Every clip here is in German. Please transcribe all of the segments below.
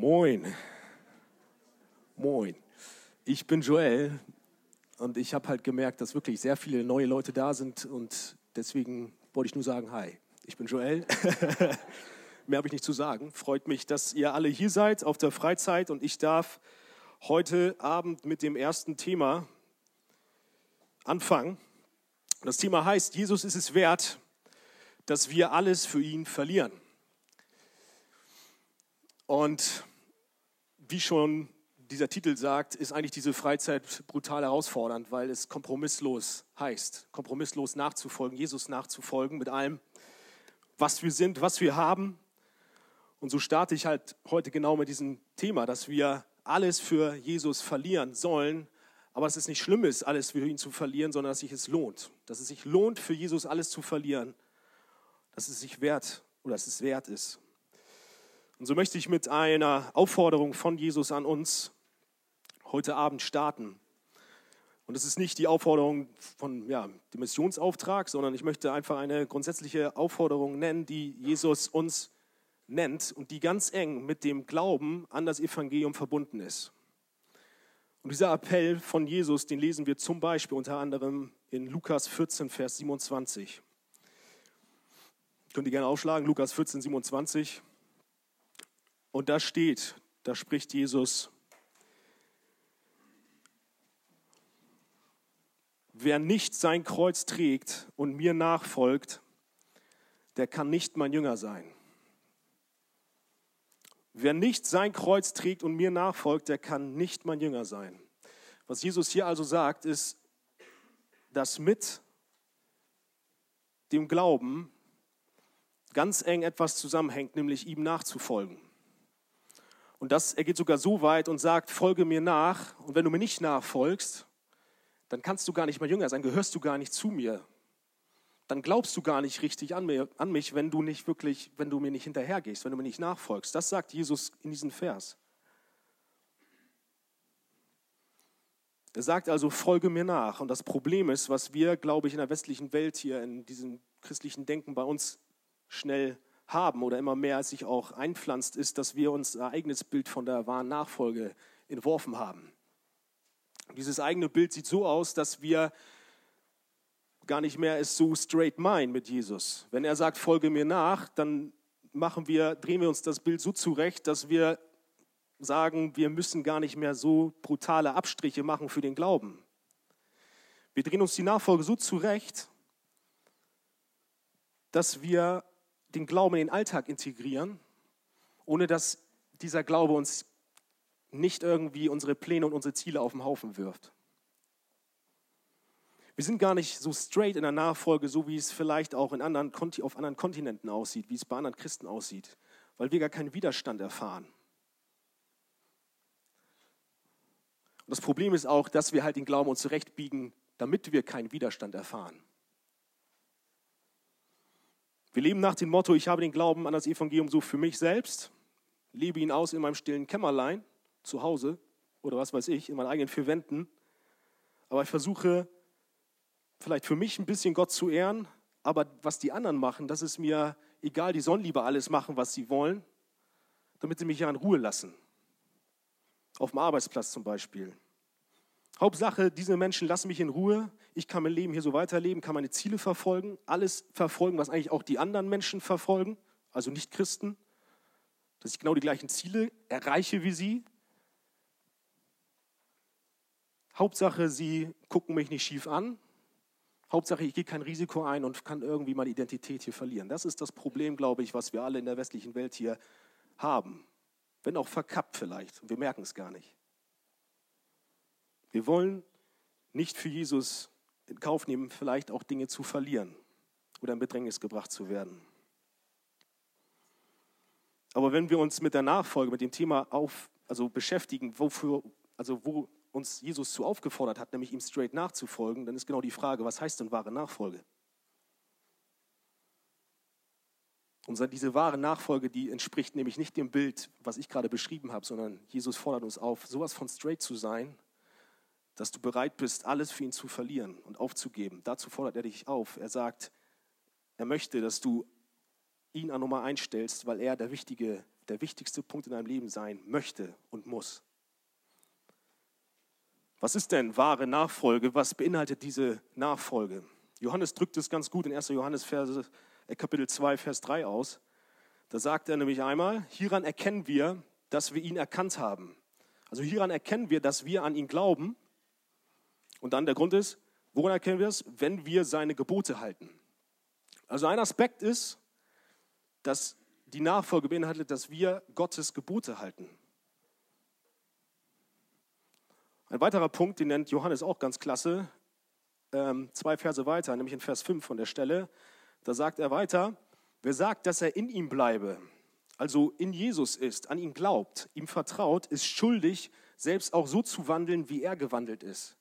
Moin. Moin. Ich bin Joel und ich habe halt gemerkt, dass wirklich sehr viele neue Leute da sind und deswegen wollte ich nur sagen, hi, ich bin Joel. Mehr habe ich nicht zu sagen. Freut mich, dass ihr alle hier seid auf der Freizeit und ich darf heute Abend mit dem ersten Thema anfangen. Das Thema heißt, Jesus ist es wert, dass wir alles für ihn verlieren. Und wie schon dieser Titel sagt, ist eigentlich diese Freizeit brutal herausfordernd, weil es kompromisslos heißt, kompromisslos nachzufolgen, Jesus nachzufolgen mit allem, was wir sind, was wir haben. Und so starte ich halt heute genau mit diesem Thema, dass wir alles für Jesus verlieren sollen, aber dass es nicht schlimm ist, alles für ihn zu verlieren, sondern dass sich es lohnt. Dass es sich lohnt, für Jesus alles zu verlieren. Dass es sich wert oder dass es wert ist. Und so möchte ich mit einer Aufforderung von Jesus an uns heute Abend starten. Und es ist nicht die Aufforderung von ja, dem Missionsauftrag, sondern ich möchte einfach eine grundsätzliche Aufforderung nennen, die Jesus uns nennt und die ganz eng mit dem Glauben an das Evangelium verbunden ist. Und dieser Appell von Jesus, den lesen wir zum Beispiel unter anderem in Lukas 14, Vers 27. Könnt ihr gerne aufschlagen, Lukas 14, 27. Und da steht, da spricht Jesus, wer nicht sein Kreuz trägt und mir nachfolgt, der kann nicht mein Jünger sein. Wer nicht sein Kreuz trägt und mir nachfolgt, der kann nicht mein Jünger sein. Was Jesus hier also sagt, ist, dass mit dem Glauben ganz eng etwas zusammenhängt, nämlich ihm nachzufolgen. Und das, er geht sogar so weit und sagt, folge mir nach. Und wenn du mir nicht nachfolgst, dann kannst du gar nicht mehr Jünger sein, gehörst du gar nicht zu mir. Dann glaubst du gar nicht richtig an, mir, an mich, wenn du nicht wirklich, wenn du mir nicht hinterhergehst, wenn du mir nicht nachfolgst. Das sagt Jesus in diesem Vers. Er sagt also, folge mir nach. Und das Problem ist, was wir, glaube ich, in der westlichen Welt hier, in diesem christlichen Denken bei uns schnell haben oder immer mehr sich auch einpflanzt, ist, dass wir uns ein eigenes Bild von der wahren Nachfolge entworfen haben. Dieses eigene Bild sieht so aus, dass wir gar nicht mehr es so straight meinen mit Jesus. Wenn er sagt, folge mir nach, dann machen wir, drehen wir uns das Bild so zurecht, dass wir sagen, wir müssen gar nicht mehr so brutale Abstriche machen für den Glauben. Wir drehen uns die Nachfolge so zurecht, dass wir den Glauben in den Alltag integrieren, ohne dass dieser Glaube uns nicht irgendwie unsere Pläne und unsere Ziele auf den Haufen wirft. Wir sind gar nicht so straight in der Nachfolge, so wie es vielleicht auch in anderen, auf anderen Kontinenten aussieht, wie es bei anderen Christen aussieht, weil wir gar keinen Widerstand erfahren. Und das Problem ist auch, dass wir halt den Glauben uns zurechtbiegen, damit wir keinen Widerstand erfahren. Wir leben nach dem Motto, ich habe den Glauben an das Evangelium so für mich selbst, lebe ihn aus in meinem stillen Kämmerlein, zu Hause oder was weiß ich, in meinen eigenen vier Wänden. Aber ich versuche vielleicht für mich ein bisschen Gott zu ehren, aber was die anderen machen, das ist mir egal, die sollen lieber alles machen, was sie wollen, damit sie mich ja in Ruhe lassen. Auf dem Arbeitsplatz zum Beispiel. Hauptsache, diese Menschen lassen mich in Ruhe. Ich kann mein Leben hier so weiterleben, kann meine Ziele verfolgen, alles verfolgen, was eigentlich auch die anderen Menschen verfolgen, also nicht Christen, dass ich genau die gleichen Ziele erreiche wie sie. Hauptsache, sie gucken mich nicht schief an. Hauptsache, ich gehe kein Risiko ein und kann irgendwie meine Identität hier verlieren. Das ist das Problem, glaube ich, was wir alle in der westlichen Welt hier haben. Wenn auch verkappt vielleicht. Wir merken es gar nicht. Wir wollen nicht für Jesus in Kauf nehmen, vielleicht auch Dinge zu verlieren oder in Bedrängnis gebracht zu werden. Aber wenn wir uns mit der Nachfolge, mit dem Thema auf, also beschäftigen, wofür, also wo uns Jesus zu aufgefordert hat, nämlich ihm straight nachzufolgen, dann ist genau die Frage, was heißt denn wahre Nachfolge? Und diese wahre Nachfolge, die entspricht nämlich nicht dem Bild, was ich gerade beschrieben habe, sondern Jesus fordert uns auf, sowas von straight zu sein, dass du bereit bist, alles für ihn zu verlieren und aufzugeben. Dazu fordert er dich auf. Er sagt, er möchte, dass du ihn an Nummer einstellst, weil er der wichtige der wichtigste Punkt in deinem Leben sein möchte und muss. Was ist denn wahre Nachfolge? Was beinhaltet diese Nachfolge? Johannes drückt es ganz gut in 1. Johannes äh, Kapitel 2, Vers 3 aus. Da sagt er nämlich einmal, hieran erkennen wir, dass wir ihn erkannt haben. Also hieran erkennen wir, dass wir an ihn glauben. Und dann der Grund ist, woran erkennen wir es? Wenn wir seine Gebote halten. Also ein Aspekt ist, dass die Nachfolge beinhaltet, dass wir Gottes Gebote halten. Ein weiterer Punkt, den nennt Johannes auch ganz klasse, ähm, zwei Verse weiter, nämlich in Vers 5 von der Stelle. Da sagt er weiter, wer sagt, dass er in ihm bleibe, also in Jesus ist, an ihn glaubt, ihm vertraut, ist schuldig, selbst auch so zu wandeln, wie er gewandelt ist.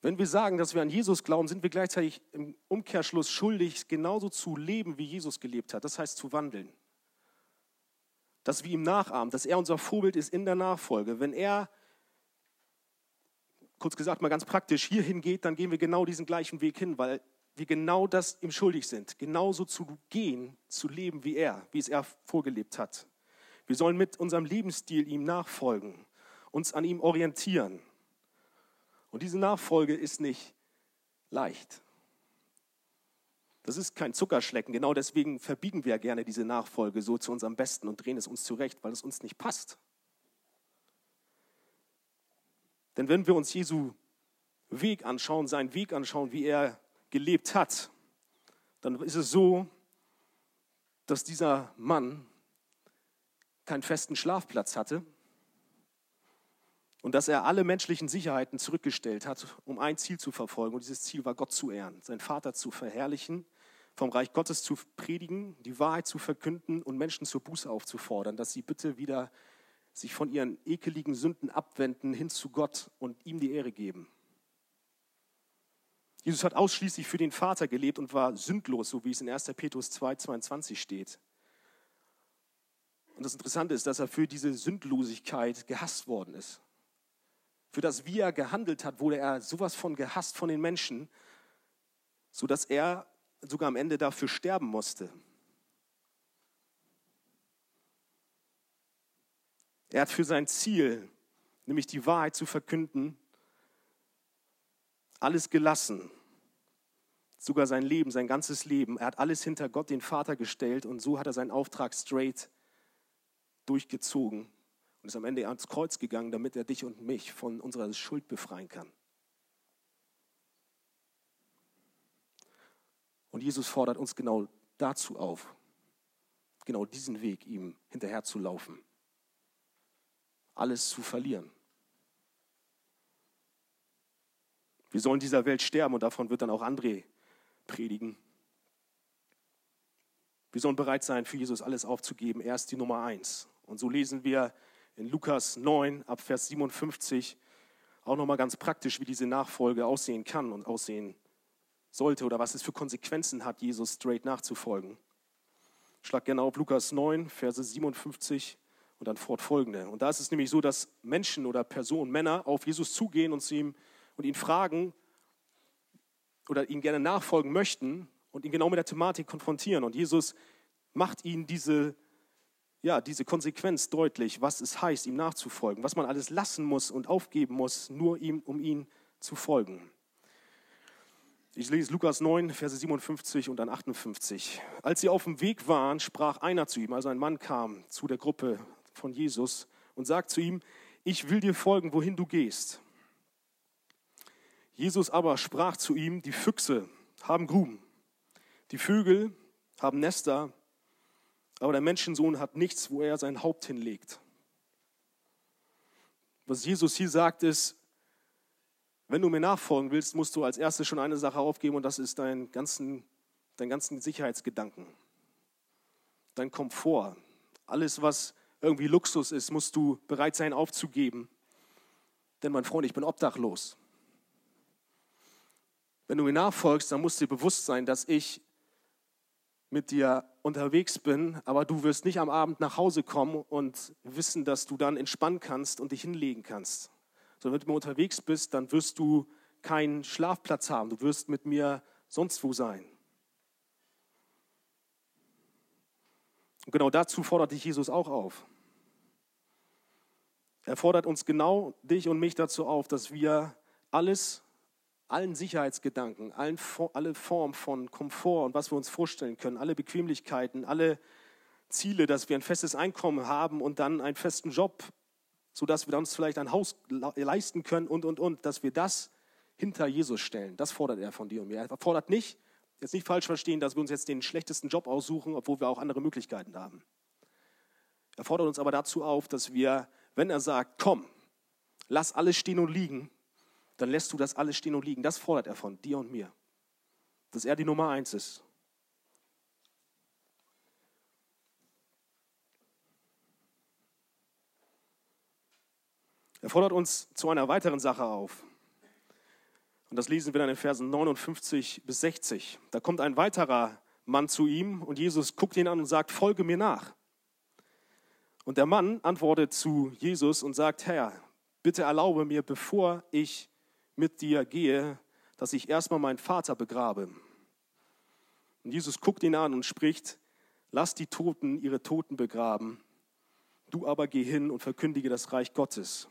Wenn wir sagen, dass wir an Jesus glauben, sind wir gleichzeitig im Umkehrschluss schuldig, genauso zu leben, wie Jesus gelebt hat. Das heißt zu wandeln. Dass wir ihm nachahmen, dass er unser Vorbild ist in der Nachfolge. Wenn er kurz gesagt mal ganz praktisch, hierhin geht, dann gehen wir genau diesen gleichen Weg hin, weil wir genau das ihm schuldig sind, genauso zu gehen, zu leben wie er, wie es er vorgelebt hat. Wir sollen mit unserem Lebensstil ihm nachfolgen, uns an ihm orientieren. Und diese Nachfolge ist nicht leicht. Das ist kein Zuckerschlecken. Genau deswegen verbiegen wir gerne diese Nachfolge so zu unserem Besten und drehen es uns zurecht, weil es uns nicht passt. Denn wenn wir uns Jesu Weg anschauen, seinen Weg anschauen, wie er gelebt hat, dann ist es so, dass dieser Mann keinen festen Schlafplatz hatte und dass er alle menschlichen Sicherheiten zurückgestellt hat, um ein Ziel zu verfolgen. Und dieses Ziel war, Gott zu ehren, seinen Vater zu verherrlichen, vom Reich Gottes zu predigen, die Wahrheit zu verkünden und Menschen zur Buße aufzufordern, dass sie bitte wieder sich von ihren ekeligen Sünden abwenden hin zu Gott und ihm die Ehre geben. Jesus hat ausschließlich für den Vater gelebt und war sündlos, so wie es in 1. Petrus 2, 22 steht. Und das Interessante ist, dass er für diese Sündlosigkeit gehasst worden ist. Für das, wie er gehandelt hat, wurde er sowas von gehasst von den Menschen, sodass er sogar am Ende dafür sterben musste. Er hat für sein Ziel, nämlich die Wahrheit zu verkünden, alles gelassen. Sogar sein Leben, sein ganzes Leben. Er hat alles hinter Gott, den Vater, gestellt und so hat er seinen Auftrag straight durchgezogen und ist am Ende ans Kreuz gegangen, damit er dich und mich von unserer Schuld befreien kann. Und Jesus fordert uns genau dazu auf, genau diesen Weg ihm hinterher zu laufen alles zu verlieren. Wir sollen dieser Welt sterben und davon wird dann auch André predigen. Wir sollen bereit sein, für Jesus alles aufzugeben. Er ist die Nummer eins. Und so lesen wir in Lukas 9 ab Vers 57 auch nochmal ganz praktisch, wie diese Nachfolge aussehen kann und aussehen sollte oder was es für Konsequenzen hat, Jesus straight nachzufolgen. Schlag gerne auf Lukas 9, Verse 57 und dann fortfolgende. Und da ist es nämlich so, dass Menschen oder Personen, Männer auf Jesus zugehen und, ihm, und ihn fragen oder ihn gerne nachfolgen möchten und ihn genau mit der Thematik konfrontieren. Und Jesus macht ihnen diese, ja, diese Konsequenz deutlich, was es heißt, ihm nachzufolgen, was man alles lassen muss und aufgeben muss, nur ihm, um ihm zu folgen. Ich lese Lukas 9, Verse 57 und dann 58. Als sie auf dem Weg waren, sprach einer zu ihm, also ein Mann kam zu der Gruppe von Jesus und sagt zu ihm, ich will dir folgen, wohin du gehst. Jesus aber sprach zu ihm, die Füchse haben Gruben, die Vögel haben Nester, aber der Menschensohn hat nichts, wo er sein Haupt hinlegt. Was Jesus hier sagt, ist, wenn du mir nachfolgen willst, musst du als erstes schon eine Sache aufgeben und das ist dein ganzen, dein ganzen Sicherheitsgedanken, dein Komfort, alles, was irgendwie Luxus ist, musst du bereit sein aufzugeben. Denn mein Freund, ich bin obdachlos. Wenn du mir nachfolgst, dann musst du dir bewusst sein, dass ich mit dir unterwegs bin, aber du wirst nicht am Abend nach Hause kommen und wissen, dass du dann entspannen kannst und dich hinlegen kannst. Sondern wenn du unterwegs bist, dann wirst du keinen Schlafplatz haben. Du wirst mit mir sonst wo sein. Und genau dazu fordert dich Jesus auch auf. Er fordert uns genau, dich und mich dazu auf, dass wir alles, allen Sicherheitsgedanken, allen, alle Formen von Komfort und was wir uns vorstellen können, alle Bequemlichkeiten, alle Ziele, dass wir ein festes Einkommen haben und dann einen festen Job, sodass wir uns vielleicht ein Haus leisten können und, und, und, dass wir das hinter Jesus stellen. Das fordert er von dir und mir. Er fordert nicht, jetzt nicht falsch verstehen, dass wir uns jetzt den schlechtesten Job aussuchen, obwohl wir auch andere Möglichkeiten haben. Er fordert uns aber dazu auf, dass wir, wenn er sagt, komm, lass alles stehen und liegen, dann lässt du das alles stehen und liegen. Das fordert er von dir und mir. Dass er die Nummer eins ist. Er fordert uns zu einer weiteren Sache auf. Und das lesen wir dann in Versen 59 bis 60. Da kommt ein weiterer Mann zu ihm und Jesus guckt ihn an und sagt, folge mir nach. Und der Mann antwortet zu Jesus und sagt, Herr, bitte erlaube mir, bevor ich mit dir gehe, dass ich erstmal meinen Vater begrabe. Und Jesus guckt ihn an und spricht, lass die Toten ihre Toten begraben, du aber geh hin und verkündige das Reich Gottes.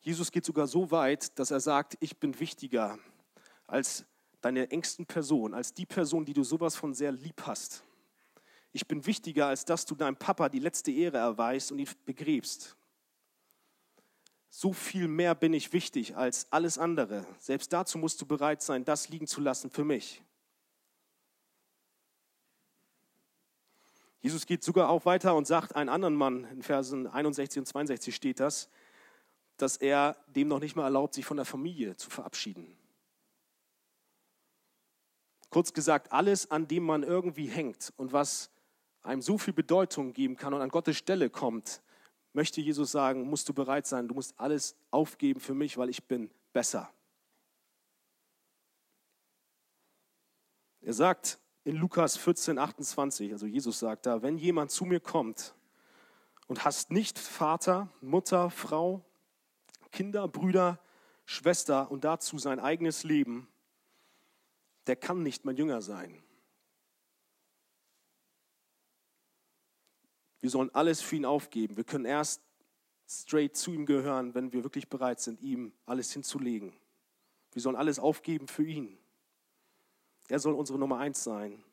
Jesus geht sogar so weit, dass er sagt, ich bin wichtiger als deine engsten Person, als die Person, die du sowas von sehr lieb hast. Ich bin wichtiger, als dass du deinem Papa die letzte Ehre erweist und ihn begräbst. So viel mehr bin ich wichtig als alles andere. Selbst dazu musst du bereit sein, das liegen zu lassen für mich. Jesus geht sogar auch weiter und sagt einen anderen Mann, in Versen 61 und 62 steht das, dass er dem noch nicht mal erlaubt, sich von der Familie zu verabschieden. Kurz gesagt, alles, an dem man irgendwie hängt und was einem so viel Bedeutung geben kann und an Gottes Stelle kommt, möchte Jesus sagen, musst du bereit sein, du musst alles aufgeben für mich, weil ich bin besser. Er sagt in Lukas 14, 28, also Jesus sagt da, wenn jemand zu mir kommt und hast nicht Vater, Mutter, Frau, Kinder, Brüder, Schwester und dazu sein eigenes Leben, der kann nicht mein Jünger sein. Wir sollen alles für ihn aufgeben. Wir können erst straight zu ihm gehören, wenn wir wirklich bereit sind, ihm alles hinzulegen. Wir sollen alles aufgeben für ihn. Er soll unsere Nummer eins sein.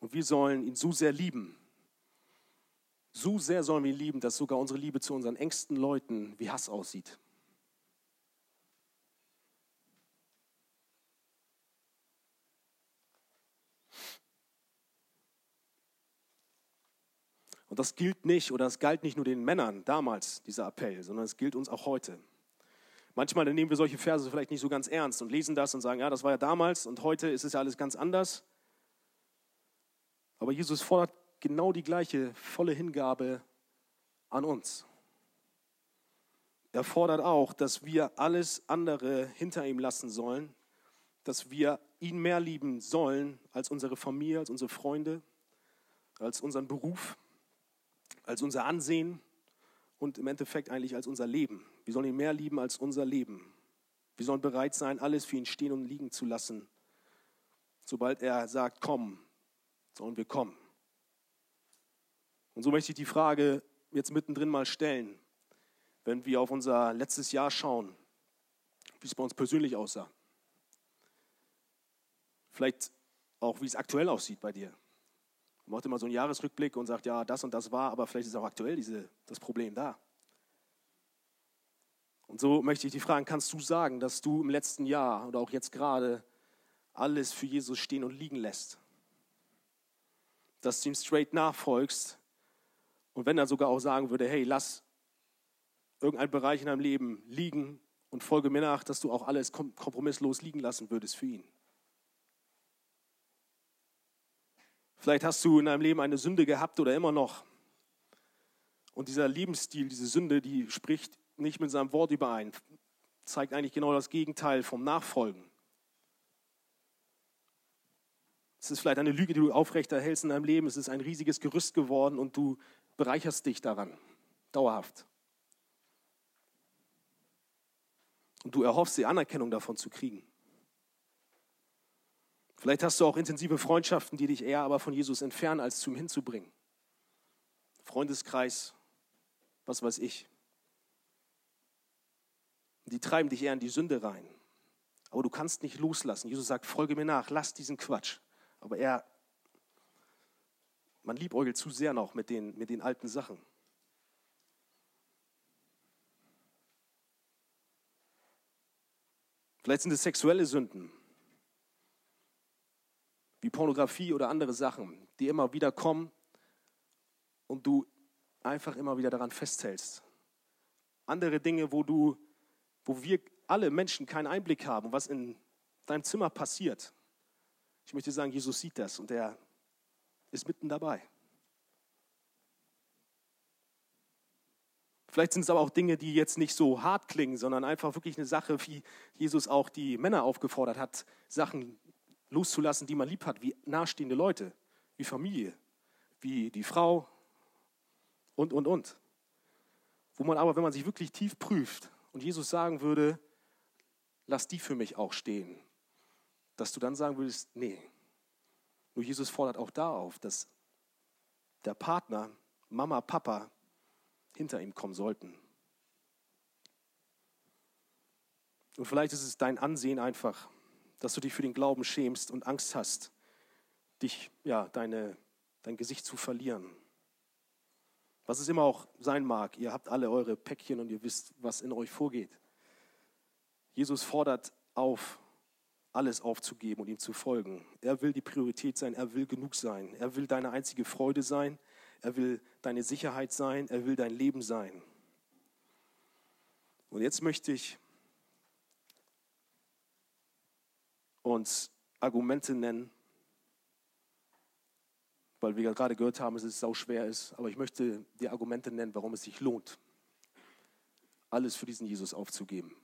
Und wir sollen ihn so sehr lieben, so sehr sollen wir ihn lieben, dass sogar unsere Liebe zu unseren engsten Leuten wie Hass aussieht. Und das gilt nicht oder es galt nicht nur den Männern damals, dieser Appell, sondern es gilt uns auch heute. Manchmal nehmen wir solche Verse vielleicht nicht so ganz ernst und lesen das und sagen, ja, das war ja damals und heute ist es ja alles ganz anders. Aber Jesus fordert genau die gleiche volle Hingabe an uns. Er fordert auch, dass wir alles andere hinter ihm lassen sollen, dass wir ihn mehr lieben sollen als unsere Familie, als unsere Freunde, als unseren Beruf, als unser Ansehen und im Endeffekt eigentlich als unser Leben. Wir sollen ihn mehr lieben als unser Leben. Wir sollen bereit sein, alles für ihn stehen und liegen zu lassen. Sobald er sagt, komm, sollen wir kommen. Und so möchte ich die Frage jetzt mittendrin mal stellen, wenn wir auf unser letztes Jahr schauen, wie es bei uns persönlich aussah. Vielleicht auch, wie es aktuell aussieht bei dir. Man macht immer so einen Jahresrückblick und sagt, ja, das und das war, aber vielleicht ist auch aktuell diese, das Problem da. Und so möchte ich dich fragen, kannst du sagen, dass du im letzten Jahr oder auch jetzt gerade alles für Jesus stehen und liegen lässt? Dass du ihm straight nachfolgst und wenn er sogar auch sagen würde, hey, lass irgendeinen Bereich in deinem Leben liegen und folge mir nach, dass du auch alles kompromisslos liegen lassen würdest für ihn. Vielleicht hast du in deinem Leben eine Sünde gehabt oder immer noch. Und dieser Lebensstil, diese Sünde, die spricht nicht mit seinem Wort überein, zeigt eigentlich genau das Gegenteil vom Nachfolgen. Es ist vielleicht eine Lüge, die du aufrechterhältst in deinem Leben. Es ist ein riesiges Gerüst geworden und du bereicherst dich daran, dauerhaft. Und du erhoffst die Anerkennung davon zu kriegen. Vielleicht hast du auch intensive Freundschaften, die dich eher aber von Jesus entfernen, als zu ihm hinzubringen. Freundeskreis, was weiß ich. Die treiben dich eher in die Sünde rein. Aber du kannst nicht loslassen. Jesus sagt, folge mir nach, lass diesen Quatsch. Aber er, man liebäugelt zu sehr noch mit den, mit den alten Sachen. Vielleicht sind es sexuelle Sünden, wie Pornografie oder andere Sachen, die immer wieder kommen und du einfach immer wieder daran festhältst. Andere Dinge, wo du, wo wir alle Menschen keinen Einblick haben, was in deinem Zimmer passiert. Ich möchte sagen, Jesus sieht das und er ist mitten dabei. Vielleicht sind es aber auch Dinge, die jetzt nicht so hart klingen, sondern einfach wirklich eine Sache, wie Jesus auch die Männer aufgefordert hat, Sachen loszulassen, die man lieb hat, wie nahestehende Leute, wie Familie, wie die Frau und, und, und. Wo man aber, wenn man sich wirklich tief prüft und Jesus sagen würde, lass die für mich auch stehen, dass du dann sagen würdest, nee. Nur Jesus fordert auch da auf, dass der Partner, Mama, Papa, hinter ihm kommen sollten. Und vielleicht ist es dein Ansehen einfach, dass du dich für den Glauben schämst und Angst hast, dich, ja, deine, dein Gesicht zu verlieren. Was es immer auch sein mag, ihr habt alle eure Päckchen und ihr wisst, was in euch vorgeht. Jesus fordert auf, alles aufzugeben und ihm zu folgen. Er will die Priorität sein, er will genug sein, er will deine einzige Freude sein, er will deine Sicherheit sein, er will dein Leben sein. Und jetzt möchte ich uns Argumente nennen, weil wir gerade gehört haben, dass es sau schwer ist, aber ich möchte dir Argumente nennen, warum es sich lohnt, alles für diesen Jesus aufzugeben.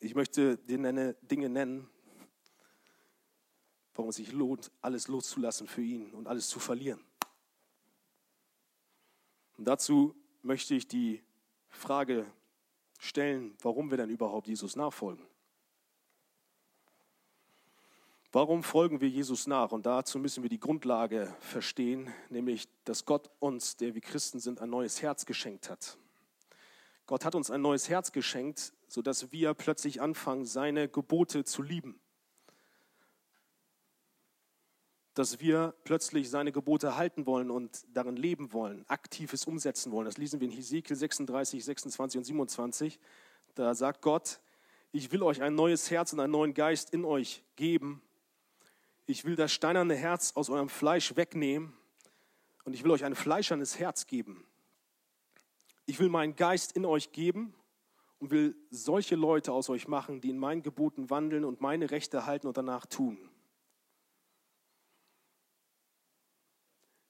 Ich möchte dir Dinge nennen, warum es sich lohnt, alles loszulassen für ihn und alles zu verlieren. Und dazu möchte ich die Frage stellen, warum wir denn überhaupt Jesus nachfolgen. Warum folgen wir Jesus nach? Und dazu müssen wir die Grundlage verstehen, nämlich, dass Gott uns, der wir Christen sind, ein neues Herz geschenkt hat. Gott hat uns ein neues Herz geschenkt, sodass wir plötzlich anfangen, seine Gebote zu lieben dass wir plötzlich seine Gebote halten wollen und darin leben wollen, aktives umsetzen wollen. Das lesen wir in Hesekiel 36, 26 und 27. Da sagt Gott, ich will euch ein neues Herz und einen neuen Geist in euch geben. Ich will das steinerne Herz aus eurem Fleisch wegnehmen und ich will euch ein fleischernes Herz geben. Ich will meinen Geist in euch geben und will solche Leute aus euch machen, die in meinen Geboten wandeln und meine Rechte halten und danach tun.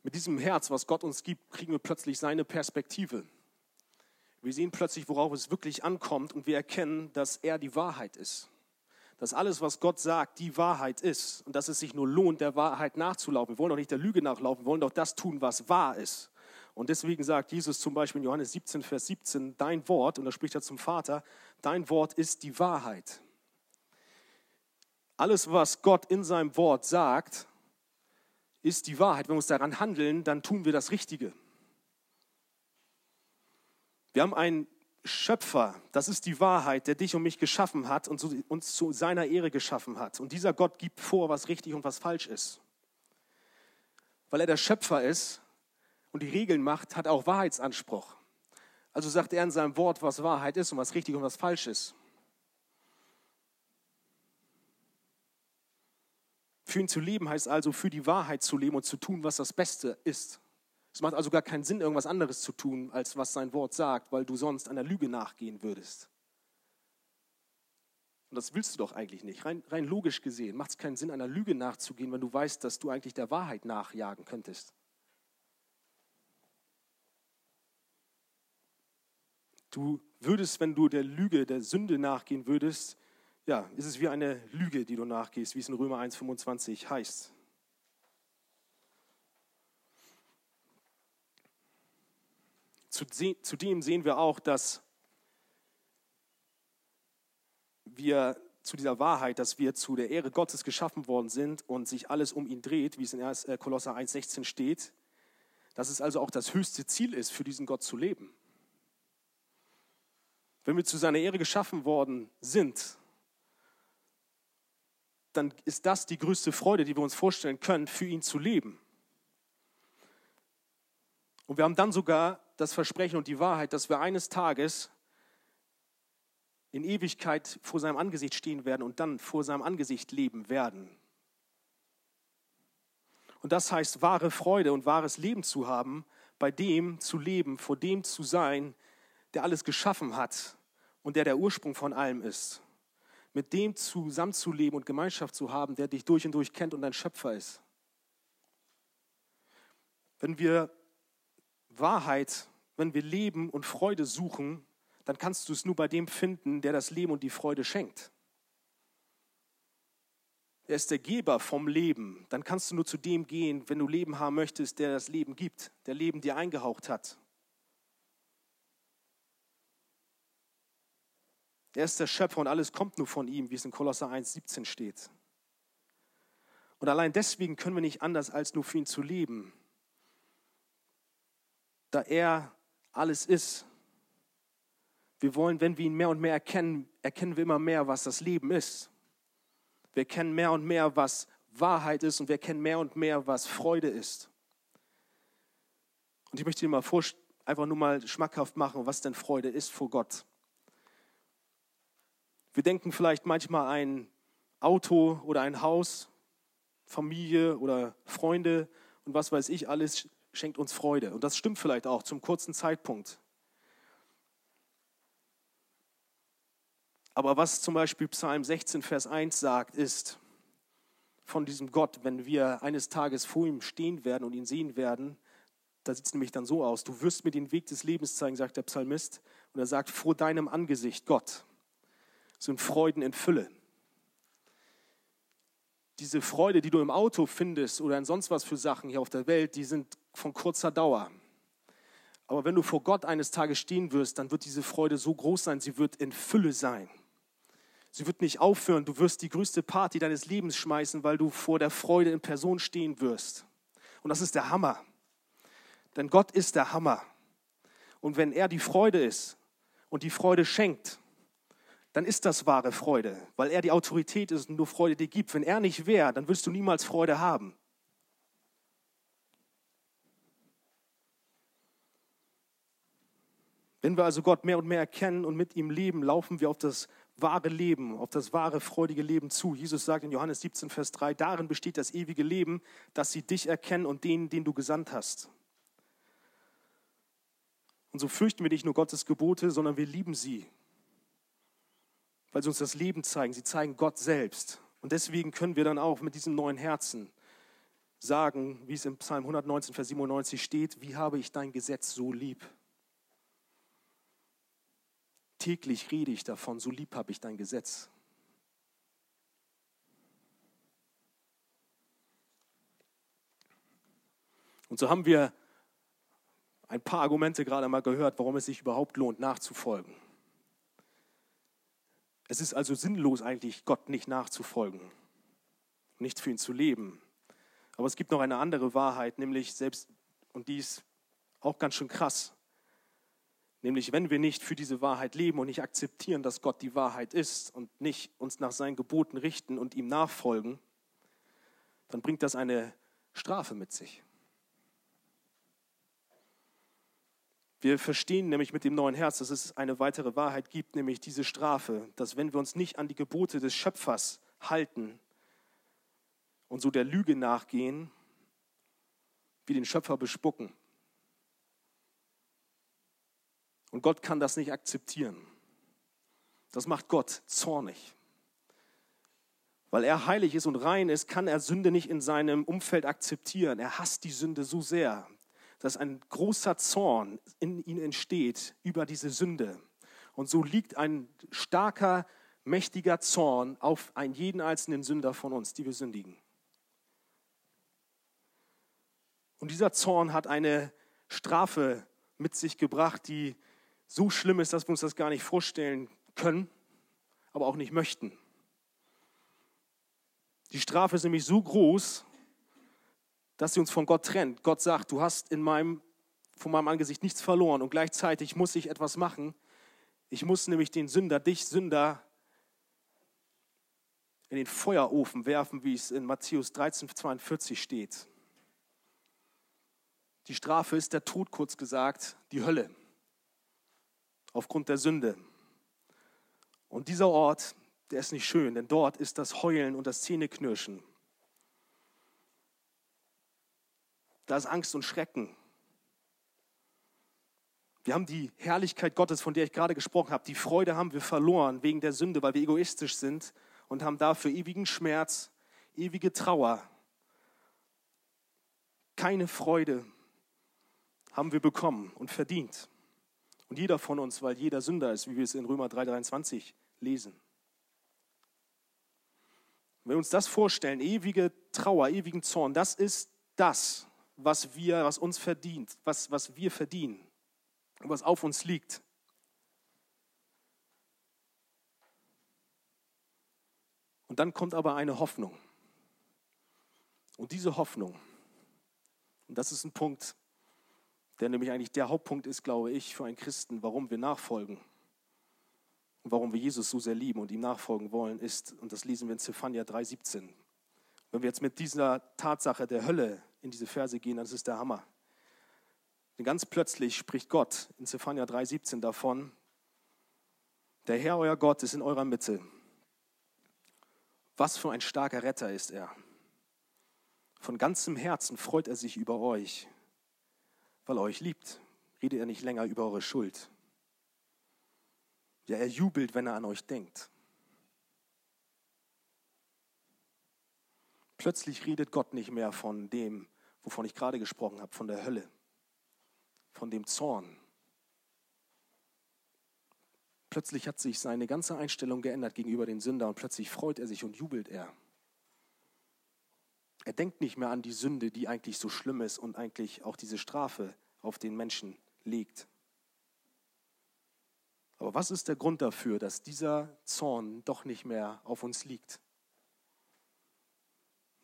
Mit diesem Herz, was Gott uns gibt, kriegen wir plötzlich seine Perspektive. Wir sehen plötzlich, worauf es wirklich ankommt und wir erkennen, dass er die Wahrheit ist. Dass alles, was Gott sagt, die Wahrheit ist und dass es sich nur lohnt, der Wahrheit nachzulaufen. Wir wollen doch nicht der Lüge nachlaufen, wir wollen doch das tun, was wahr ist. Und deswegen sagt Jesus zum Beispiel in Johannes 17, Vers 17, dein Wort, und da spricht er zum Vater, dein Wort ist die Wahrheit. Alles, was Gott in seinem Wort sagt, ist die Wahrheit. Wenn wir uns daran handeln, dann tun wir das Richtige. Wir haben einen Schöpfer, das ist die Wahrheit, der dich und mich geschaffen hat und uns zu seiner Ehre geschaffen hat. Und dieser Gott gibt vor, was richtig und was falsch ist. Weil er der Schöpfer ist und die Regeln macht, hat er auch Wahrheitsanspruch. Also sagt er in seinem Wort, was Wahrheit ist und was richtig und was falsch ist. Für ihn zu leben heißt also, für die Wahrheit zu leben und zu tun, was das Beste ist. Es macht also gar keinen Sinn, irgendwas anderes zu tun, als was sein Wort sagt, weil du sonst einer Lüge nachgehen würdest. Und das willst du doch eigentlich nicht. Rein, rein logisch gesehen macht es keinen Sinn, einer Lüge nachzugehen, wenn du weißt, dass du eigentlich der Wahrheit nachjagen könntest. Du würdest, wenn du der Lüge, der Sünde nachgehen würdest, ja, ist es wie eine Lüge, die du nachgehst, wie es in Römer 1,25 heißt. Zudem sehen wir auch, dass wir zu dieser Wahrheit, dass wir zu der Ehre Gottes geschaffen worden sind und sich alles um ihn dreht, wie es in äh, Kolosser 1,16 steht, dass es also auch das höchste Ziel ist, für diesen Gott zu leben. Wenn wir zu seiner Ehre geschaffen worden sind, dann ist das die größte Freude, die wir uns vorstellen können, für ihn zu leben. Und wir haben dann sogar das Versprechen und die Wahrheit, dass wir eines Tages in Ewigkeit vor seinem Angesicht stehen werden und dann vor seinem Angesicht leben werden. Und das heißt, wahre Freude und wahres Leben zu haben, bei dem zu leben, vor dem zu sein, der alles geschaffen hat und der der Ursprung von allem ist. Mit dem zusammenzuleben und Gemeinschaft zu haben, der dich durch und durch kennt und dein Schöpfer ist. Wenn wir Wahrheit, wenn wir Leben und Freude suchen, dann kannst du es nur bei dem finden, der das Leben und die Freude schenkt. Er ist der Geber vom Leben. Dann kannst du nur zu dem gehen, wenn du Leben haben möchtest, der das Leben gibt, der Leben dir eingehaucht hat. Er ist der Schöpfer und alles kommt nur von ihm, wie es in Kolosser 1,17 steht. Und allein deswegen können wir nicht anders, als nur für ihn zu leben da er alles ist. Wir wollen, wenn wir ihn mehr und mehr erkennen, erkennen wir immer mehr, was das Leben ist. Wir erkennen mehr und mehr, was Wahrheit ist und wir erkennen mehr und mehr, was Freude ist. Und ich möchte dir mal einfach nur mal schmackhaft machen, was denn Freude ist vor Gott. Wir denken vielleicht manchmal ein Auto oder ein Haus, Familie oder Freunde und was weiß ich alles schenkt uns Freude. Und das stimmt vielleicht auch zum kurzen Zeitpunkt. Aber was zum Beispiel Psalm 16, Vers 1 sagt, ist von diesem Gott, wenn wir eines Tages vor ihm stehen werden und ihn sehen werden, da sieht es nämlich dann so aus, du wirst mir den Weg des Lebens zeigen, sagt der Psalmist. Und er sagt, vor deinem Angesicht, Gott, sind Freuden in Fülle diese Freude, die du im Auto findest oder in sonst was für Sachen hier auf der Welt, die sind von kurzer Dauer. Aber wenn du vor Gott eines Tages stehen wirst, dann wird diese Freude so groß sein, sie wird in Fülle sein. Sie wird nicht aufhören, du wirst die größte Party deines Lebens schmeißen, weil du vor der Freude in Person stehen wirst. Und das ist der Hammer. Denn Gott ist der Hammer. Und wenn er die Freude ist und die Freude schenkt, dann ist das wahre Freude, weil er die Autorität ist und nur Freude dir gibt. Wenn er nicht wäre, dann wirst du niemals Freude haben. Wenn wir also Gott mehr und mehr erkennen und mit ihm leben, laufen wir auf das wahre Leben, auf das wahre, freudige Leben zu. Jesus sagt in Johannes 17, Vers 3, darin besteht das ewige Leben, dass sie dich erkennen und den, den du gesandt hast. Und so fürchten wir nicht nur Gottes Gebote, sondern wir lieben sie weil sie uns das Leben zeigen. Sie zeigen Gott selbst. Und deswegen können wir dann auch mit diesem neuen Herzen sagen, wie es im Psalm 119, Vers 97 steht, wie habe ich dein Gesetz so lieb? Täglich rede ich davon, so lieb habe ich dein Gesetz. Und so haben wir ein paar Argumente gerade mal gehört, warum es sich überhaupt lohnt, nachzufolgen. Es ist also sinnlos eigentlich, Gott nicht nachzufolgen, nicht für ihn zu leben. Aber es gibt noch eine andere Wahrheit, nämlich selbst, und die ist auch ganz schön krass, nämlich wenn wir nicht für diese Wahrheit leben und nicht akzeptieren, dass Gott die Wahrheit ist und nicht uns nach seinen Geboten richten und ihm nachfolgen, dann bringt das eine Strafe mit sich. Wir verstehen nämlich mit dem neuen Herz, dass es eine weitere Wahrheit gibt, nämlich diese Strafe, dass wenn wir uns nicht an die Gebote des Schöpfers halten und so der Lüge nachgehen, wir den Schöpfer bespucken. Und Gott kann das nicht akzeptieren. Das macht Gott zornig. Weil er heilig ist und rein ist, kann er Sünde nicht in seinem Umfeld akzeptieren. Er hasst die Sünde so sehr dass ein großer Zorn in ihn entsteht über diese Sünde. Und so liegt ein starker, mächtiger Zorn auf einen jeden einzelnen Sünder von uns, die wir sündigen. Und dieser Zorn hat eine Strafe mit sich gebracht, die so schlimm ist, dass wir uns das gar nicht vorstellen können, aber auch nicht möchten. Die Strafe ist nämlich so groß, dass sie uns von Gott trennt. Gott sagt, du hast in meinem, von meinem Angesicht nichts verloren und gleichzeitig muss ich etwas machen. Ich muss nämlich den Sünder, dich Sünder, in den Feuerofen werfen, wie es in Matthäus 13, 42 steht. Die Strafe ist der Tod, kurz gesagt, die Hölle, aufgrund der Sünde. Und dieser Ort, der ist nicht schön, denn dort ist das Heulen und das Zähneknirschen. Da ist Angst und Schrecken. Wir haben die Herrlichkeit Gottes, von der ich gerade gesprochen habe, die Freude haben wir verloren wegen der Sünde, weil wir egoistisch sind und haben dafür ewigen Schmerz, ewige Trauer, keine Freude haben wir bekommen und verdient. Und jeder von uns, weil jeder Sünder ist, wie wir es in Römer 3,23 lesen. Wenn wir uns das vorstellen, ewige Trauer, ewigen Zorn, das ist das, was wir, was uns verdient, was, was wir verdienen, was auf uns liegt. Und dann kommt aber eine Hoffnung. Und diese Hoffnung, und das ist ein Punkt, der nämlich eigentlich der Hauptpunkt ist, glaube ich, für einen Christen, warum wir nachfolgen und warum wir Jesus so sehr lieben und ihm nachfolgen wollen, ist, und das lesen wir in Zephania 3,17. Wenn wir jetzt mit dieser Tatsache der Hölle in diese Verse gehen, dann ist es der Hammer. Denn ganz plötzlich spricht Gott in Zephania 3,17 davon, der Herr, euer Gott, ist in eurer Mitte. Was für ein starker Retter ist er. Von ganzem Herzen freut er sich über euch weil er euch liebt, redet er nicht länger über eure Schuld. Ja, er jubelt, wenn er an euch denkt. Plötzlich redet Gott nicht mehr von dem, wovon ich gerade gesprochen habe, von der Hölle, von dem Zorn. Plötzlich hat sich seine ganze Einstellung geändert gegenüber den Sünder und plötzlich freut er sich und jubelt er. Er denkt nicht mehr an die Sünde, die eigentlich so schlimm ist und eigentlich auch diese Strafe auf den Menschen liegt. Aber was ist der Grund dafür, dass dieser Zorn doch nicht mehr auf uns liegt?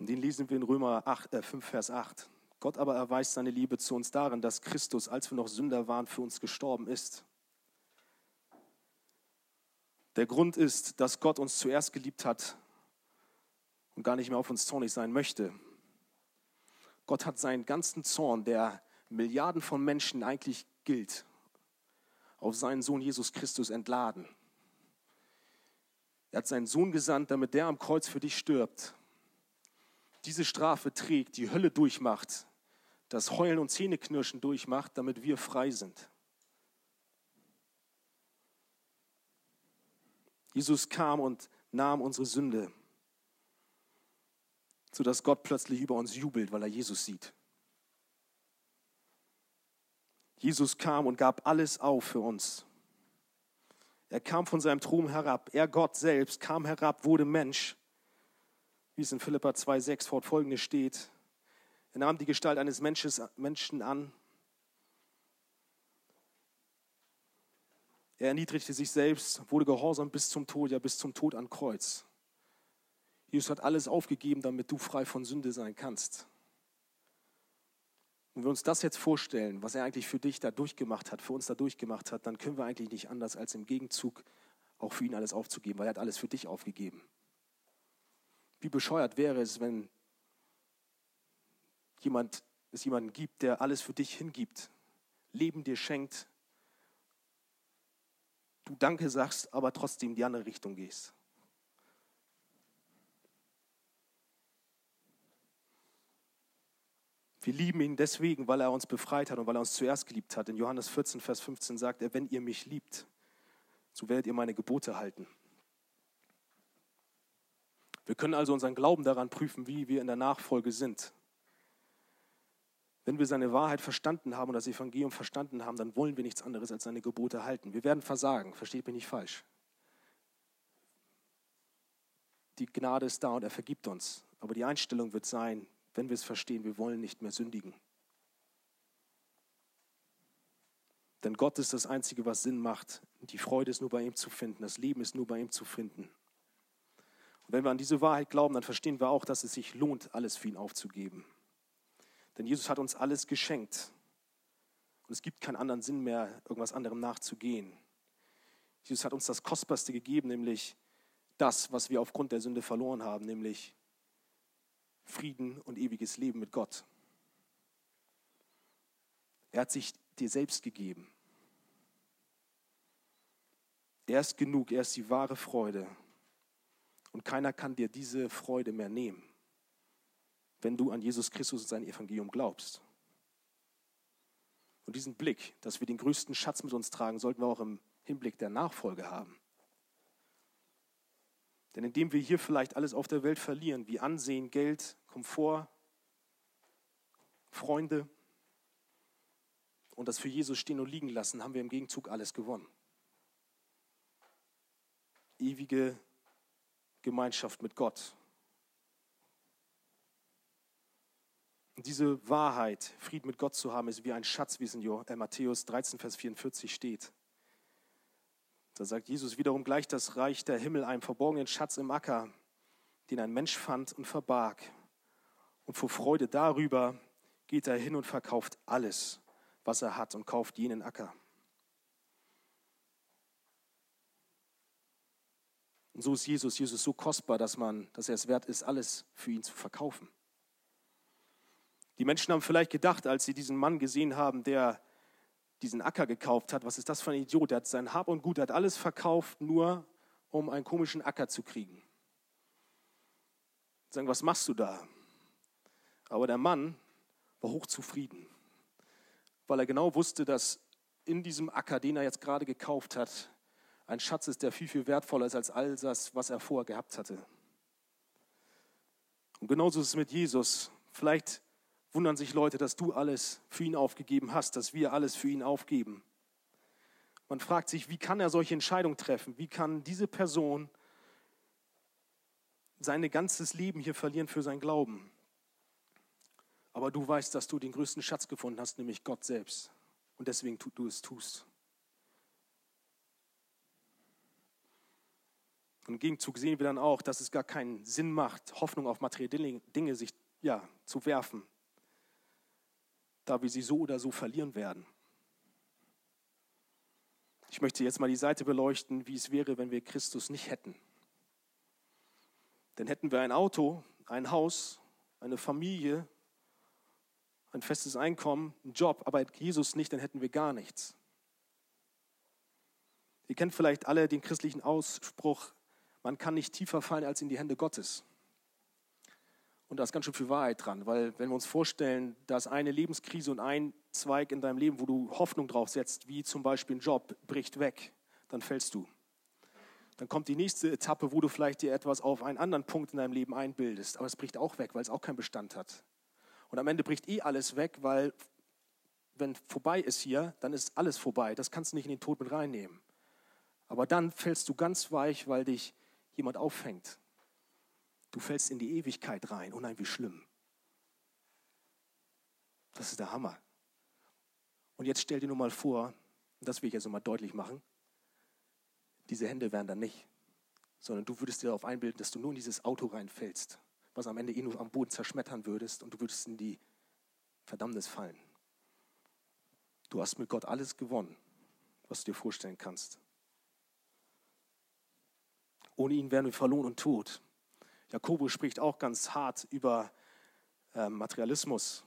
Und den lesen wir in Römer 8, äh 5, Vers 8. Gott aber erweist seine Liebe zu uns darin, dass Christus, als wir noch Sünder waren, für uns gestorben ist. Der Grund ist, dass Gott uns zuerst geliebt hat und gar nicht mehr auf uns zornig sein möchte. Gott hat seinen ganzen Zorn, der Milliarden von Menschen eigentlich gilt, auf seinen Sohn Jesus Christus entladen. Er hat seinen Sohn gesandt, damit der am Kreuz für dich stirbt. Diese Strafe trägt, die Hölle durchmacht, das Heulen und Zähneknirschen durchmacht, damit wir frei sind. Jesus kam und nahm unsere Sünde sodass Gott plötzlich über uns jubelt, weil er Jesus sieht. Jesus kam und gab alles auf für uns. Er kam von seinem Thron herab. Er, Gott selbst, kam herab, wurde Mensch, wie es in Philippa 2,6 fortfolgende steht. Er nahm die Gestalt eines Menschen an. Er erniedrigte sich selbst, wurde gehorsam bis zum Tod, ja bis zum Tod an Kreuz. Jesus hat alles aufgegeben, damit du frei von Sünde sein kannst. Wenn wir uns das jetzt vorstellen, was er eigentlich für dich da durchgemacht hat, für uns da durchgemacht hat, dann können wir eigentlich nicht anders, als im Gegenzug auch für ihn alles aufzugeben, weil er hat alles für dich aufgegeben. Wie bescheuert wäre es, wenn jemand, es jemanden gibt, der alles für dich hingibt, Leben dir schenkt, du Danke sagst, aber trotzdem die andere Richtung gehst. Wir lieben ihn deswegen, weil er uns befreit hat und weil er uns zuerst geliebt hat. In Johannes 14, Vers 15 sagt er, wenn ihr mich liebt, so werdet ihr meine Gebote halten. Wir können also unseren Glauben daran prüfen, wie wir in der Nachfolge sind. Wenn wir seine Wahrheit verstanden haben und das Evangelium verstanden haben, dann wollen wir nichts anderes als seine Gebote halten. Wir werden versagen, versteht mich nicht falsch. Die Gnade ist da und er vergibt uns. Aber die Einstellung wird sein, wenn wir es verstehen, wir wollen nicht mehr sündigen. Denn Gott ist das Einzige, was Sinn macht. Die Freude ist nur bei ihm zu finden. Das Leben ist nur bei ihm zu finden. Wenn wir an diese Wahrheit glauben, dann verstehen wir auch, dass es sich lohnt, alles für ihn aufzugeben. Denn Jesus hat uns alles geschenkt. Und es gibt keinen anderen Sinn mehr, irgendwas anderem nachzugehen. Jesus hat uns das Kostbarste gegeben, nämlich das, was wir aufgrund der Sünde verloren haben, nämlich Frieden und ewiges Leben mit Gott. Er hat sich dir selbst gegeben. Er ist genug, er ist die wahre Freude. Und keiner kann dir diese Freude mehr nehmen, wenn du an Jesus Christus und sein Evangelium glaubst. Und diesen Blick, dass wir den größten Schatz mit uns tragen, sollten wir auch im Hinblick der Nachfolge haben. Denn indem wir hier vielleicht alles auf der Welt verlieren, wie Ansehen, Geld, Komfort, Freunde, und das für Jesus stehen und liegen lassen, haben wir im Gegenzug alles gewonnen. Ewige Gemeinschaft mit Gott. Und diese Wahrheit, Frieden mit Gott zu haben, ist wie ein Schatz, wie es in äh, Matthäus 13, Vers 44 steht. Da sagt Jesus wiederum gleich das Reich der Himmel einem verborgenen Schatz im Acker, den ein Mensch fand und verbarg. Und vor Freude darüber geht er hin und verkauft alles, was er hat und kauft jenen Acker. Und so ist Jesus, Jesus so kostbar, dass man, dass er es wert ist, alles für ihn zu verkaufen. Die Menschen haben vielleicht gedacht, als sie diesen Mann gesehen haben, der diesen Acker gekauft hat, was ist das für ein Idiot? Der hat sein Hab und Gut, der hat alles verkauft, nur um einen komischen Acker zu kriegen. Sagen, was machst du da? Aber der Mann war hochzufrieden, weil er genau wusste, dass in diesem Acker, den er jetzt gerade gekauft hat, ein Schatz ist, der viel, viel wertvoller ist als all das, was er vorher gehabt hatte. Und genauso ist es mit Jesus. Vielleicht wundern sich Leute, dass du alles für ihn aufgegeben hast, dass wir alles für ihn aufgeben. Man fragt sich, wie kann er solche Entscheidungen treffen? Wie kann diese Person sein ganzes Leben hier verlieren für sein Glauben? Aber du weißt, dass du den größten Schatz gefunden hast, nämlich Gott selbst. Und deswegen du es tust. Im Gegenzug sehen wir dann auch, dass es gar keinen Sinn macht, Hoffnung auf materielle Dinge sich ja, zu werfen, da wir sie so oder so verlieren werden. Ich möchte jetzt mal die Seite beleuchten, wie es wäre, wenn wir Christus nicht hätten. Denn hätten wir ein Auto, ein Haus, eine Familie, ein festes Einkommen, einen Job, aber Jesus nicht, dann hätten wir gar nichts. Ihr kennt vielleicht alle den christlichen Ausspruch, man kann nicht tiefer fallen als in die Hände Gottes. Und da ist ganz schön viel Wahrheit dran, weil wenn wir uns vorstellen, dass eine Lebenskrise und ein Zweig in deinem Leben, wo du Hoffnung drauf setzt, wie zum Beispiel ein Job, bricht weg, dann fällst du. Dann kommt die nächste Etappe, wo du vielleicht dir etwas auf einen anderen Punkt in deinem Leben einbildest, aber es bricht auch weg, weil es auch keinen Bestand hat. Und am Ende bricht eh alles weg, weil wenn vorbei ist hier, dann ist alles vorbei. Das kannst du nicht in den Tod mit reinnehmen. Aber dann fällst du ganz weich, weil dich jemand auffängt. Du fällst in die Ewigkeit rein. Oh nein, wie schlimm. Das ist der Hammer. Und jetzt stell dir nur mal vor, das will ich jetzt nochmal deutlich machen, diese Hände wären dann nicht, sondern du würdest dir darauf einbilden, dass du nur in dieses Auto reinfällst was am Ende eh nur am Boden zerschmettern würdest und du würdest in die Verdammnis fallen. Du hast mit Gott alles gewonnen, was du dir vorstellen kannst. Ohne ihn wären wir verloren und tot. Jakobus spricht auch ganz hart über äh, Materialismus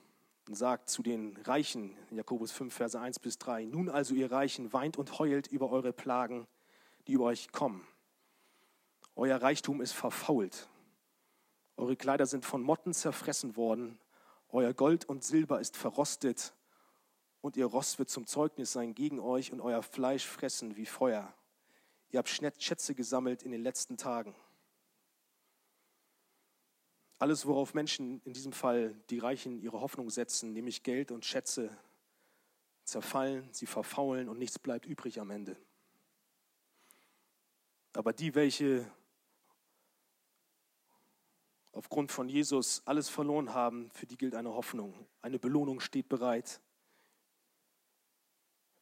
und sagt zu den Reichen, Jakobus 5, Verse 1 bis 3, nun also ihr Reichen, weint und heult über eure Plagen, die über euch kommen. Euer Reichtum ist verfault eure Kleider sind von Motten zerfressen worden. Euer Gold und Silber ist verrostet. Und ihr Rost wird zum Zeugnis sein gegen euch und euer Fleisch fressen wie Feuer. Ihr habt Schätze gesammelt in den letzten Tagen. Alles, worauf Menschen in diesem Fall die Reichen ihre Hoffnung setzen, nämlich Geld und Schätze, zerfallen, sie verfaulen und nichts bleibt übrig am Ende. Aber die, welche aufgrund von Jesus alles verloren haben, für die gilt eine Hoffnung. Eine Belohnung steht bereit.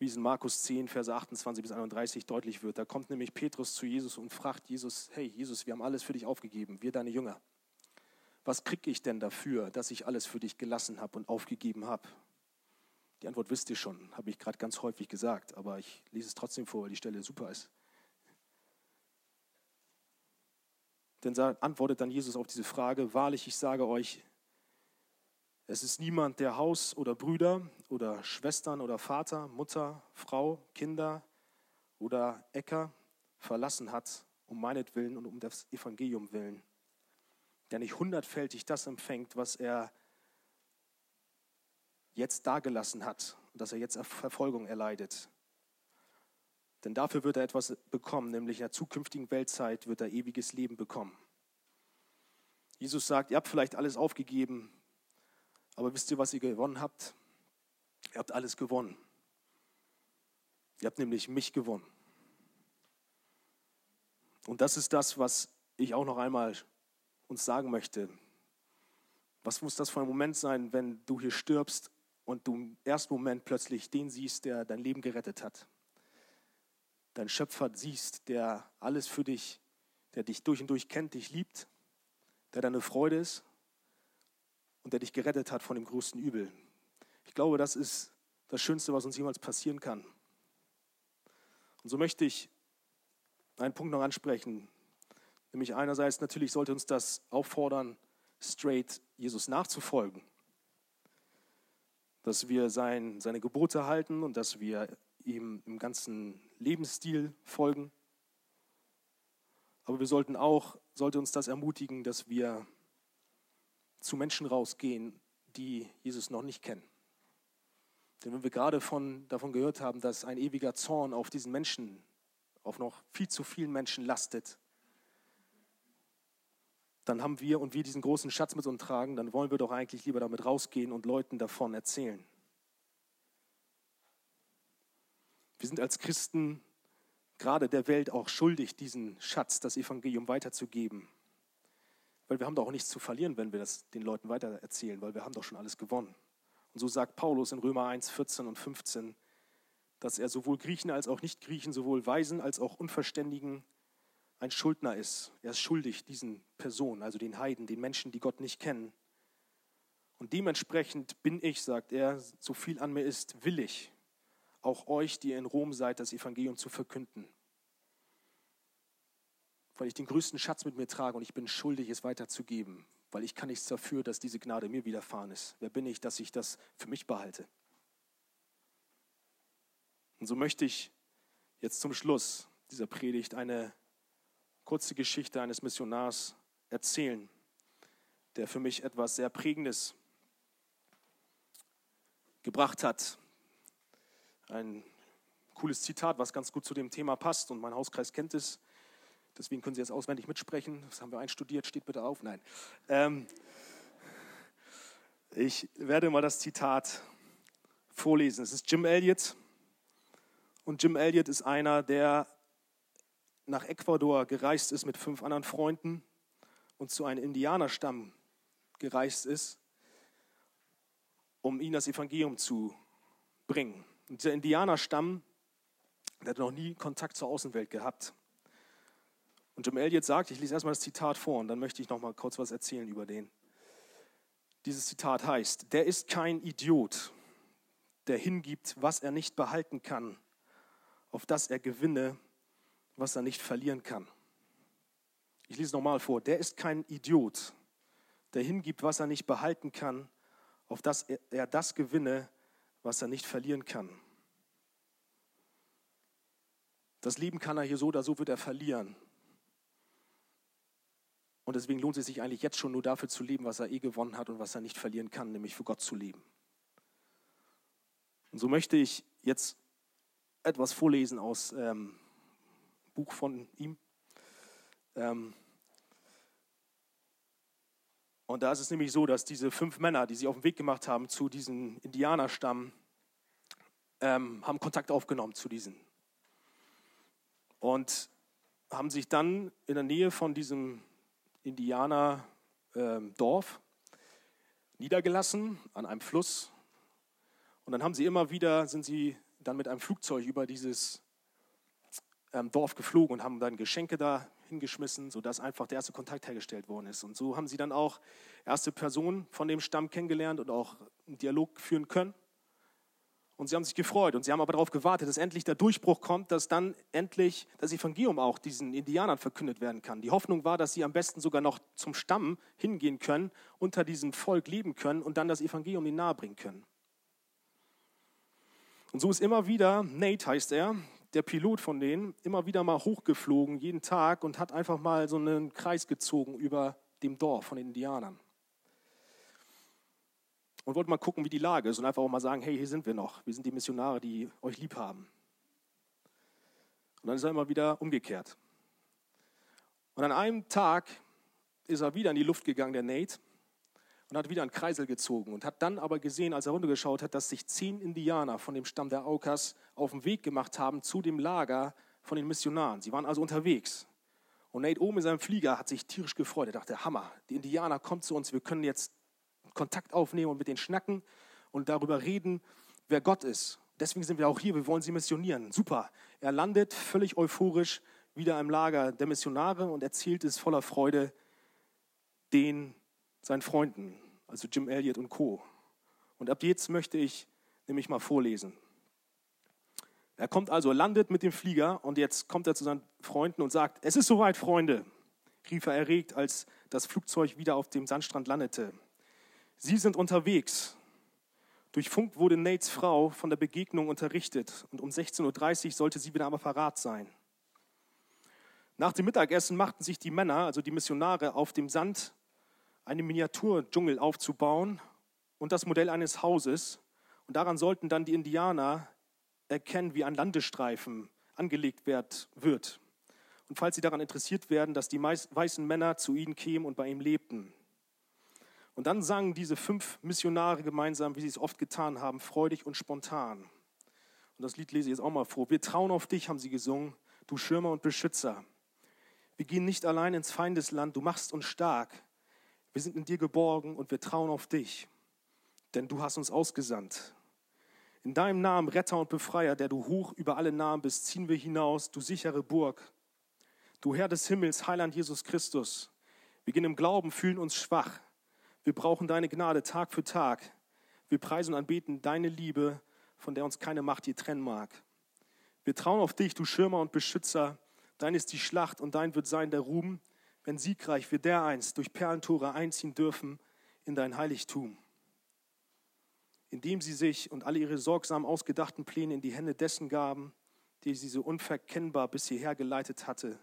Wie es in Markus 10, Verse 28 bis 31 deutlich wird. Da kommt nämlich Petrus zu Jesus und fragt Jesus, hey Jesus, wir haben alles für dich aufgegeben, wir deine Jünger. Was kriege ich denn dafür, dass ich alles für dich gelassen habe und aufgegeben habe? Die Antwort wisst ihr schon, habe ich gerade ganz häufig gesagt, aber ich lese es trotzdem vor, weil die Stelle super ist. Denn antwortet dann Jesus auf diese Frage, wahrlich, ich sage euch, es ist niemand, der Haus oder Brüder oder Schwestern oder Vater, Mutter, Frau, Kinder oder Äcker verlassen hat, um meinetwillen und um das Evangelium willen, der nicht hundertfältig das empfängt, was er jetzt dagelassen hat dass er jetzt Verfolgung erleidet. Denn dafür wird er etwas bekommen, nämlich in der zukünftigen Weltzeit wird er ewiges Leben bekommen. Jesus sagt, ihr habt vielleicht alles aufgegeben, aber wisst ihr, was ihr gewonnen habt? Ihr habt alles gewonnen. Ihr habt nämlich mich gewonnen. Und das ist das, was ich auch noch einmal uns sagen möchte. Was muss das für ein Moment sein, wenn du hier stirbst und du im ersten Moment plötzlich den siehst, der dein Leben gerettet hat? Dein Schöpfer siehst, der alles für dich, der dich durch und durch kennt, dich liebt, der deine Freude ist und der dich gerettet hat von dem größten Übel. Ich glaube, das ist das Schönste, was uns jemals passieren kann. Und so möchte ich einen Punkt noch ansprechen. Nämlich einerseits natürlich sollte uns das auffordern, straight Jesus nachzufolgen. Dass wir sein, seine Gebote halten und dass wir ihm im ganzen Lebensstil folgen. Aber wir sollten auch, sollte uns das ermutigen, dass wir zu Menschen rausgehen, die Jesus noch nicht kennen. Denn wenn wir gerade von, davon gehört haben, dass ein ewiger Zorn auf diesen Menschen, auf noch viel zu vielen Menschen lastet, dann haben wir und wir diesen großen Schatz mit uns tragen, dann wollen wir doch eigentlich lieber damit rausgehen und Leuten davon erzählen. Wir sind als Christen gerade der Welt auch schuldig, diesen Schatz, das Evangelium weiterzugeben. Weil wir haben doch auch nichts zu verlieren, wenn wir das den Leuten weiter erzählen, weil wir haben doch schon alles gewonnen. Und so sagt Paulus in Römer 1, 14 und 15, dass er sowohl Griechen als auch Nicht-Griechen, sowohl Weisen als auch Unverständigen ein Schuldner ist. Er ist schuldig diesen Personen, also den Heiden, den Menschen, die Gott nicht kennen. Und dementsprechend bin ich, sagt er, so viel an mir ist, willig, auch euch, die ihr in Rom seid, das Evangelium zu verkünden weil ich den größten Schatz mit mir trage und ich bin schuldig, es weiterzugeben, weil ich kann nichts dafür, dass diese Gnade mir widerfahren ist. Wer bin ich, dass ich das für mich behalte? Und so möchte ich jetzt zum Schluss dieser Predigt eine kurze Geschichte eines Missionars erzählen, der für mich etwas sehr Prägendes gebracht hat. Ein cooles Zitat, was ganz gut zu dem Thema passt und mein Hauskreis kennt es. Deswegen können Sie jetzt auswendig mitsprechen. Das haben wir einstudiert, steht bitte auf. Nein. Ähm, ich werde mal das Zitat vorlesen. Es ist Jim Elliot. Und Jim Elliot ist einer, der nach Ecuador gereist ist mit fünf anderen Freunden und zu einem Indianerstamm gereist ist, um ihnen das Evangelium zu bringen. Und dieser Indianerstamm, der hat noch nie Kontakt zur Außenwelt gehabt. Und Jim Elliot sagt, ich lese erstmal das Zitat vor und dann möchte ich noch mal kurz was erzählen über den. Dieses Zitat heißt, der ist kein Idiot, der hingibt, was er nicht behalten kann, auf das er gewinne, was er nicht verlieren kann. Ich lese nochmal vor, der ist kein Idiot, der hingibt, was er nicht behalten kann, auf das er das gewinne, was er nicht verlieren kann. Das Leben kann er hier so oder so wird er verlieren. Und deswegen lohnt es sich eigentlich jetzt schon nur dafür zu leben, was er eh gewonnen hat und was er nicht verlieren kann, nämlich für Gott zu leben. Und so möchte ich jetzt etwas vorlesen aus ähm, Buch von ihm. Ähm, und da ist es nämlich so, dass diese fünf Männer, die sie auf den Weg gemacht haben zu diesem Indianerstamm, ähm, haben Kontakt aufgenommen zu diesen. Und haben sich dann in der Nähe von diesem Indianerdorf niedergelassen an einem Fluss. Und dann haben sie immer wieder, sind sie dann mit einem Flugzeug über dieses ähm, Dorf geflogen und haben dann Geschenke da hingeschmissen, sodass einfach der erste Kontakt hergestellt worden ist. Und so haben sie dann auch erste Personen von dem Stamm kennengelernt und auch einen Dialog führen können. Und sie haben sich gefreut und sie haben aber darauf gewartet, dass endlich der Durchbruch kommt, dass dann endlich das Evangelium auch diesen Indianern verkündet werden kann. Die Hoffnung war, dass sie am besten sogar noch zum Stamm hingehen können, unter diesem Volk leben können und dann das Evangelium ihnen nahebringen können. Und so ist immer wieder, Nate heißt er, der Pilot von denen, immer wieder mal hochgeflogen, jeden Tag und hat einfach mal so einen Kreis gezogen über dem Dorf von den Indianern. Und wollte mal gucken, wie die Lage ist und einfach auch mal sagen, hey, hier sind wir noch. Wir sind die Missionare, die euch lieb haben. Und dann ist er immer wieder umgekehrt. Und an einem Tag ist er wieder in die Luft gegangen, der Nate, und hat wieder einen Kreisel gezogen und hat dann aber gesehen, als er runtergeschaut hat, dass sich zehn Indianer von dem Stamm der Aukas auf den Weg gemacht haben zu dem Lager von den Missionaren. Sie waren also unterwegs. Und Nate oben in seinem Flieger hat sich tierisch gefreut. Er dachte, Hammer, die Indianer kommen zu uns, wir können jetzt Kontakt aufnehmen und mit denen schnacken und darüber reden, wer Gott ist. Deswegen sind wir auch hier, wir wollen sie missionieren. Super. Er landet völlig euphorisch wieder im Lager der Missionare und erzählt es voller Freude den seinen Freunden, also Jim Elliott und Co. Und ab jetzt möchte ich nämlich mal vorlesen. Er kommt also, landet mit dem Flieger und jetzt kommt er zu seinen Freunden und sagt, es ist soweit, Freunde, rief er erregt, als das Flugzeug wieder auf dem Sandstrand landete. Sie sind unterwegs. Durch Funk wurde Nates Frau von der Begegnung unterrichtet und um 16.30 Uhr sollte sie wieder am Apparat sein. Nach dem Mittagessen machten sich die Männer, also die Missionare, auf dem Sand einen Miniaturdschungel aufzubauen und das Modell eines Hauses. Und daran sollten dann die Indianer erkennen, wie ein Landestreifen angelegt wird. Und falls sie daran interessiert werden, dass die weißen Männer zu ihnen kämen und bei ihm lebten. Und dann sangen diese fünf Missionare gemeinsam, wie sie es oft getan haben, freudig und spontan. Und das Lied lese ich jetzt auch mal vor. Wir trauen auf dich, haben sie gesungen, du Schirmer und Beschützer. Wir gehen nicht allein ins Feindesland, du machst uns stark. Wir sind in dir geborgen und wir trauen auf dich, denn du hast uns ausgesandt. In deinem Namen, Retter und Befreier, der du hoch über alle Namen bist, ziehen wir hinaus, du sichere Burg. Du Herr des Himmels, Heiland Jesus Christus. Wir gehen im Glauben, fühlen uns schwach. Wir brauchen deine Gnade Tag für Tag. Wir preisen und anbeten deine Liebe, von der uns keine Macht je trennen mag. Wir trauen auf dich, du Schirmer und Beschützer. Dein ist die Schlacht und dein wird sein der Ruhm wenn siegreich wir dereinst durch Perlentore einziehen dürfen in dein Heiligtum. Indem sie sich und alle ihre sorgsam ausgedachten Pläne in die Hände dessen gaben, der sie so unverkennbar bis hierher geleitet hatte,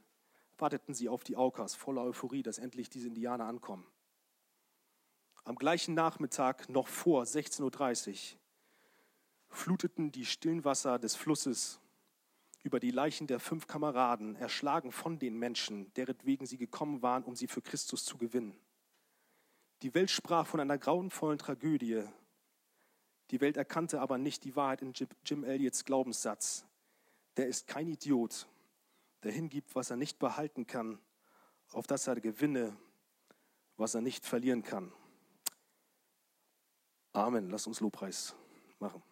warteten sie auf die Aukas voller Euphorie, dass endlich diese Indianer ankommen. Am gleichen Nachmittag, noch vor 16.30 Uhr, fluteten die stillen Wasser des Flusses über die Leichen der fünf Kameraden, erschlagen von den Menschen, deretwegen sie gekommen waren, um sie für Christus zu gewinnen. Die Welt sprach von einer grauenvollen Tragödie. Die Welt erkannte aber nicht die Wahrheit in Jim Elliots Glaubenssatz. Der ist kein Idiot, der hingibt, was er nicht behalten kann, auf das er gewinne, was er nicht verlieren kann. Amen. Lass uns Lobpreis machen.